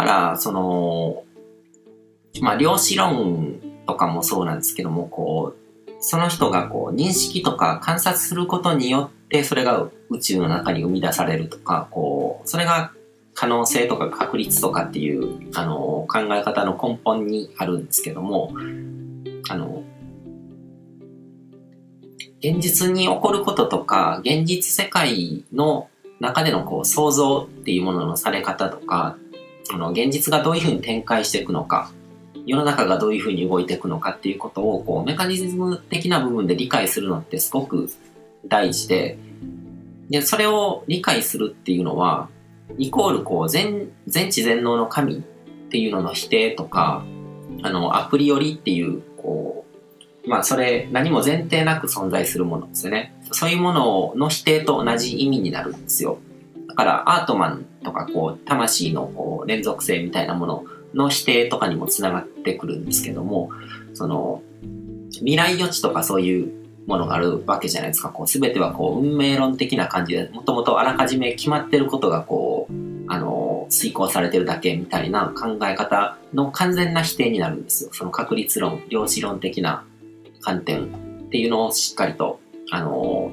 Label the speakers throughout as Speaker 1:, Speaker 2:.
Speaker 1: から、その、まあ、量子論とかもそうなんですけども、こう、その人がこう、認識とか観察することによって、それが宇宙の中に生み出されるとか、こう、それが可能性とか確率とかっていう、あの、考え方の根本にあるんですけども、あの、現実に起こることとか、現実世界の中でのこう想像っていうもののされ方とか、あの現実がどういうふうに展開していくのか、世の中がどういうふうに動いていくのかっていうことをこうメカニズム的な部分で理解するのってすごく大事で、で、それを理解するっていうのは、イコールこう全、全知全能の神っていうのの否定とか、あの、アプリよりっていう、こう、まあそれ何も前提なく存在するものですよね。そういうものの否定と同じ意味になるんですよ。だからアートマンとかこう、魂のこう連続性みたいなものの否定とかにもつながってくるんですけども、その、未来予知とかそういうものがあるわけじゃないですか。こう、すべてはこう、運命論的な感じで、もともとあらかじめ決まってることがこう、あの、遂行されてるだけみたいな考え方の完全な否定になるんですよ。その確率論、量子論的な観点っていうのをしっかりと、あの、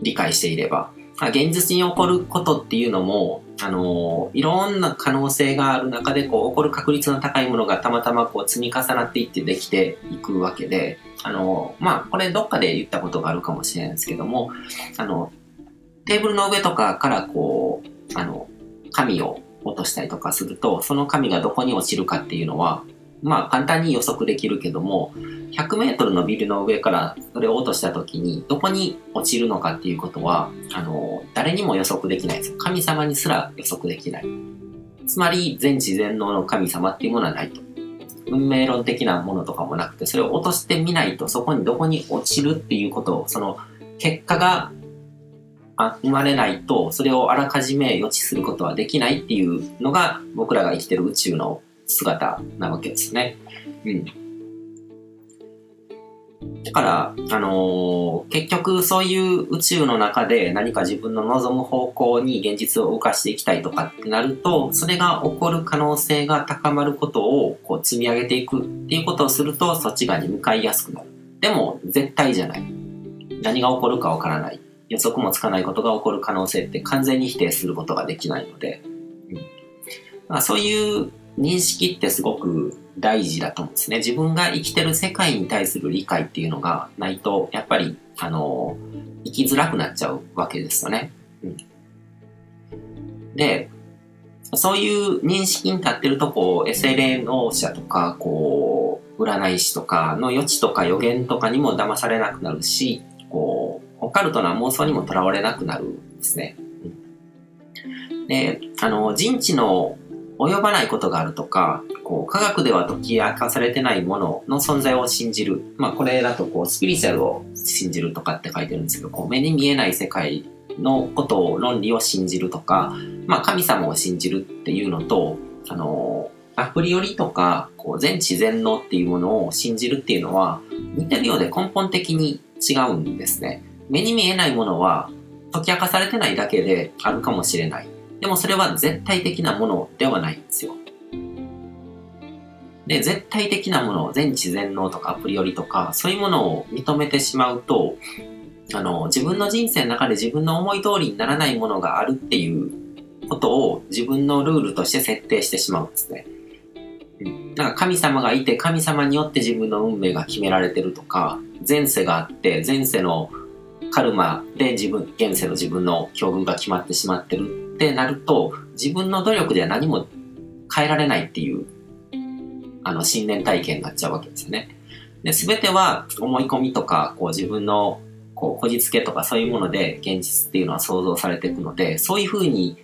Speaker 1: 理解していれば。現実に起こることっていうのも、あの、いろんな可能性がある中で、こう、起こる確率の高いものがたまたまこう積み重なっていってできていくわけで、あの、まあ、これどっかで言ったことがあるかもしれないんですけども、あの、テーブルの上とかからこう、あの、紙を落としたりとかすると、その紙がどこに落ちるかっていうのは、まあ簡単に予測できるけども、100メートルのビルの上からそれを落とした時に、どこに落ちるのかっていうことは、あの、誰にも予測できないです。神様にすら予測できない。つまり、全知全能の神様っていうものはないと。運命論的なものとかもなくて、それを落としてみないと、そこにどこに落ちるっていうことを、その結果が生まれないと、それをあらかじめ予知することはできないっていうのが、僕らが生きてる宇宙の姿なわけですね。うん。だから、あのー、結局そういう宇宙の中で何か自分の望む方向に現実を動かしていきたいとかってなると、それが起こる可能性が高まることをこう積み上げていくっていうことをすると、そっち側に向かいやすくなる。でも、絶対じゃない。何が起こるかわからない。予測もつかないことが起こる可能性って完全に否定することができないので、うん、そういう認識ってすごく大事だと思うんですね。自分が生きてる世界に対する理解っていうのがないと、やっぱり、あの、生きづらくなっちゃうわけですよね。うん、で、そういう認識に立ってると、こう、SLA の者とか、こう、占い師とかの予知とか予言とかにも騙されなくなるし、こう、オカルトな妄想にもとらわれなくなるんですね。うん、で、あの、人知の及ばないことがあるとか、こう、科学では解き明かされてないものの存在を信じる。まあ、これだと、こう、スピリチュアルを信じるとかって書いてるんですけど、こう、目に見えない世界のことを、論理を信じるとか、まあ、神様を信じるっていうのと、あの、アプリよりとか、こう、全知全能っていうものを信じるっていうのは、似てるようで根本的に違うんですね。目に見えないものは、解き明かされてないだけであるかもしれない。でもそれは絶対的なものではないんですよ。で、絶対的なもの、全知全能とかアプリよりとか、そういうものを認めてしまうと、あの、自分の人生の中で自分の思い通りにならないものがあるっていうことを自分のルールとして設定してしまうんですね。だから神様がいて神様によって自分の運命が決められてるとか、前世があって前世のカルマで自分、現世の自分の境遇が決まってしまってるってなると、自分の努力では何も変えられないっていう、あの、信念体験になっちゃうわけですよね。で、すべては思い込みとか、こう自分の、こう、こじつけとかそういうもので現実っていうのは想像されていくので、そういうふうに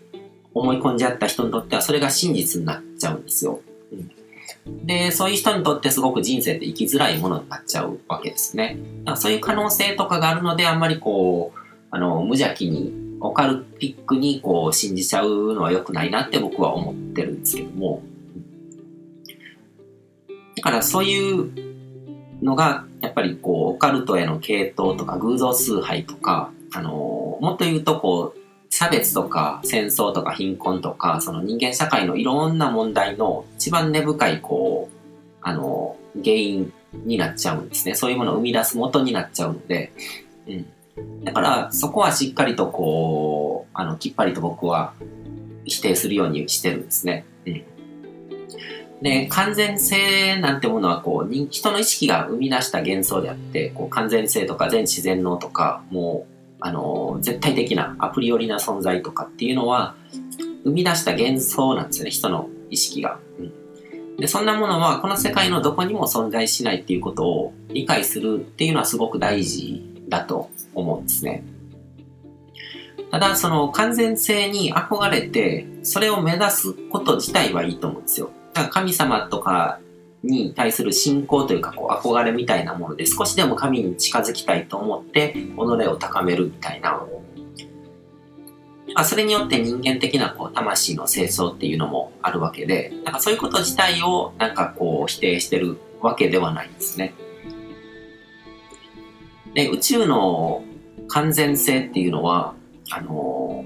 Speaker 1: 思い込んじゃった人にとってはそれが真実になっちゃうんですよ。うん、で、そういう人にとってすごく人生って生きづらいものになっちゃうわけですね。だからそういう可能性とかがあるので、あんまりこう、あの、無邪気にオカルティックにこう信じちゃうのは良くないなって僕は思ってるんですけども。だからそういうのが、やっぱりこう、オカルトへの系統とか偶像崇拝とか、あのもっと言うとこう、差別とか戦争とか貧困とか、その人間社会のいろんな問題の一番根深い、こう、あの、原因になっちゃうんですね。そういうものを生み出す元になっちゃうので、うん。だから、そこはしっかりとこう、あの、きっぱりと僕は否定するようにしてるんですね。うん。で、完全性なんてものは、こう、人の意識が生み出した幻想であって、こう、完全性とか全自然能とか、もう、あの、絶対的なアプリ寄りな存在とかっていうのは、生み出した幻想なんですよね、人の意識が。うん、で、そんなものは、この世界のどこにも存在しないっていうことを理解するっていうのはすごく大事だと思うんですね。ただ、その完全性に憧れて、それを目指すこと自体はいいと思うんですよ。だから神様とかに対する信仰というかこう憧れみたいなもので少しでも神に近づきたいと思って己を高めるみたいな。まあ、それによって人間的なこう魂の清掃っていうのもあるわけで、なんかそういうこと自体をなんかこう否定してるわけではないんですね。で、宇宙の完全性っていうのは、あの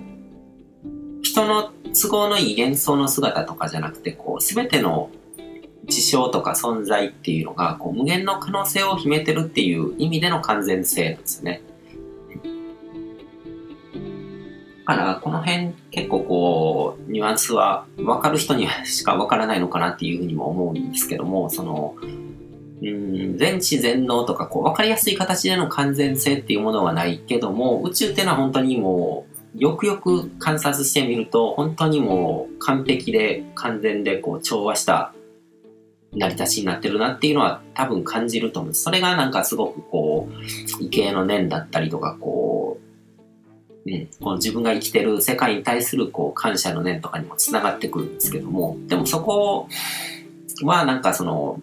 Speaker 1: 人の都合のいい幻想の姿とかじゃなくて、こう、すべての事象とか存在っていうのが、こう、無限の可能性を秘めてるっていう意味での完全性ですね。だから、この辺結構こう、ニュアンスは分かる人にはしか分からないのかなっていうふうにも思うんですけども、その、うん、全知全能とか、こう、分かりやすい形での完全性っていうものはないけども、宇宙っていうのは本当にもう、よくよく観察してみると、本当にもう完璧で完全でこう調和した成り立ちになってるなっていうのは多分感じると思うす。それがなんかすごくこう、畏敬の念だったりとか、こう、うん、この自分が生きてる世界に対するこう感謝の念とかにもつながってくるんですけども、でもそこはなんかその、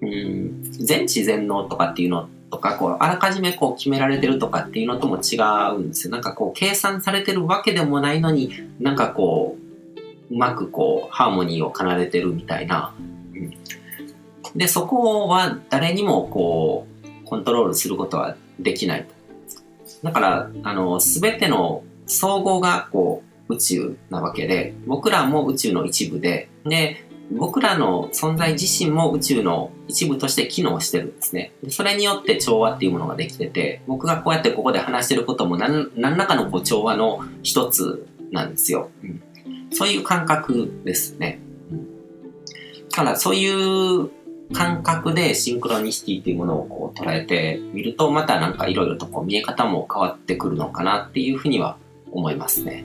Speaker 1: うん、全知全能とかっていうのとか、こう、あらかじめこう決められてるとかっていうのとも違うんですよ。なんかこう、計算されてるわけでもないのに、なんかこう、うまくこう、ハーモニーを奏でてるみたいな。うん、で、そこは誰にもこう、コントロールすることはできない。だから、あの、すべての総合がこう、宇宙なわけで、僕らも宇宙の一部で、で、僕らの存在自身も宇宙の一部として機能してるんですね。それによって調和っていうものができてて、僕がこうやってここで話してることも何何らかのこう調和の一つなんですよ。うん、そういう感覚ですね。ただそういう感覚でシンクロニシティっていうものをこう捉えてみると、またなんかいろいろとこう見え方も変わってくるのかなっていうふうには思いますね。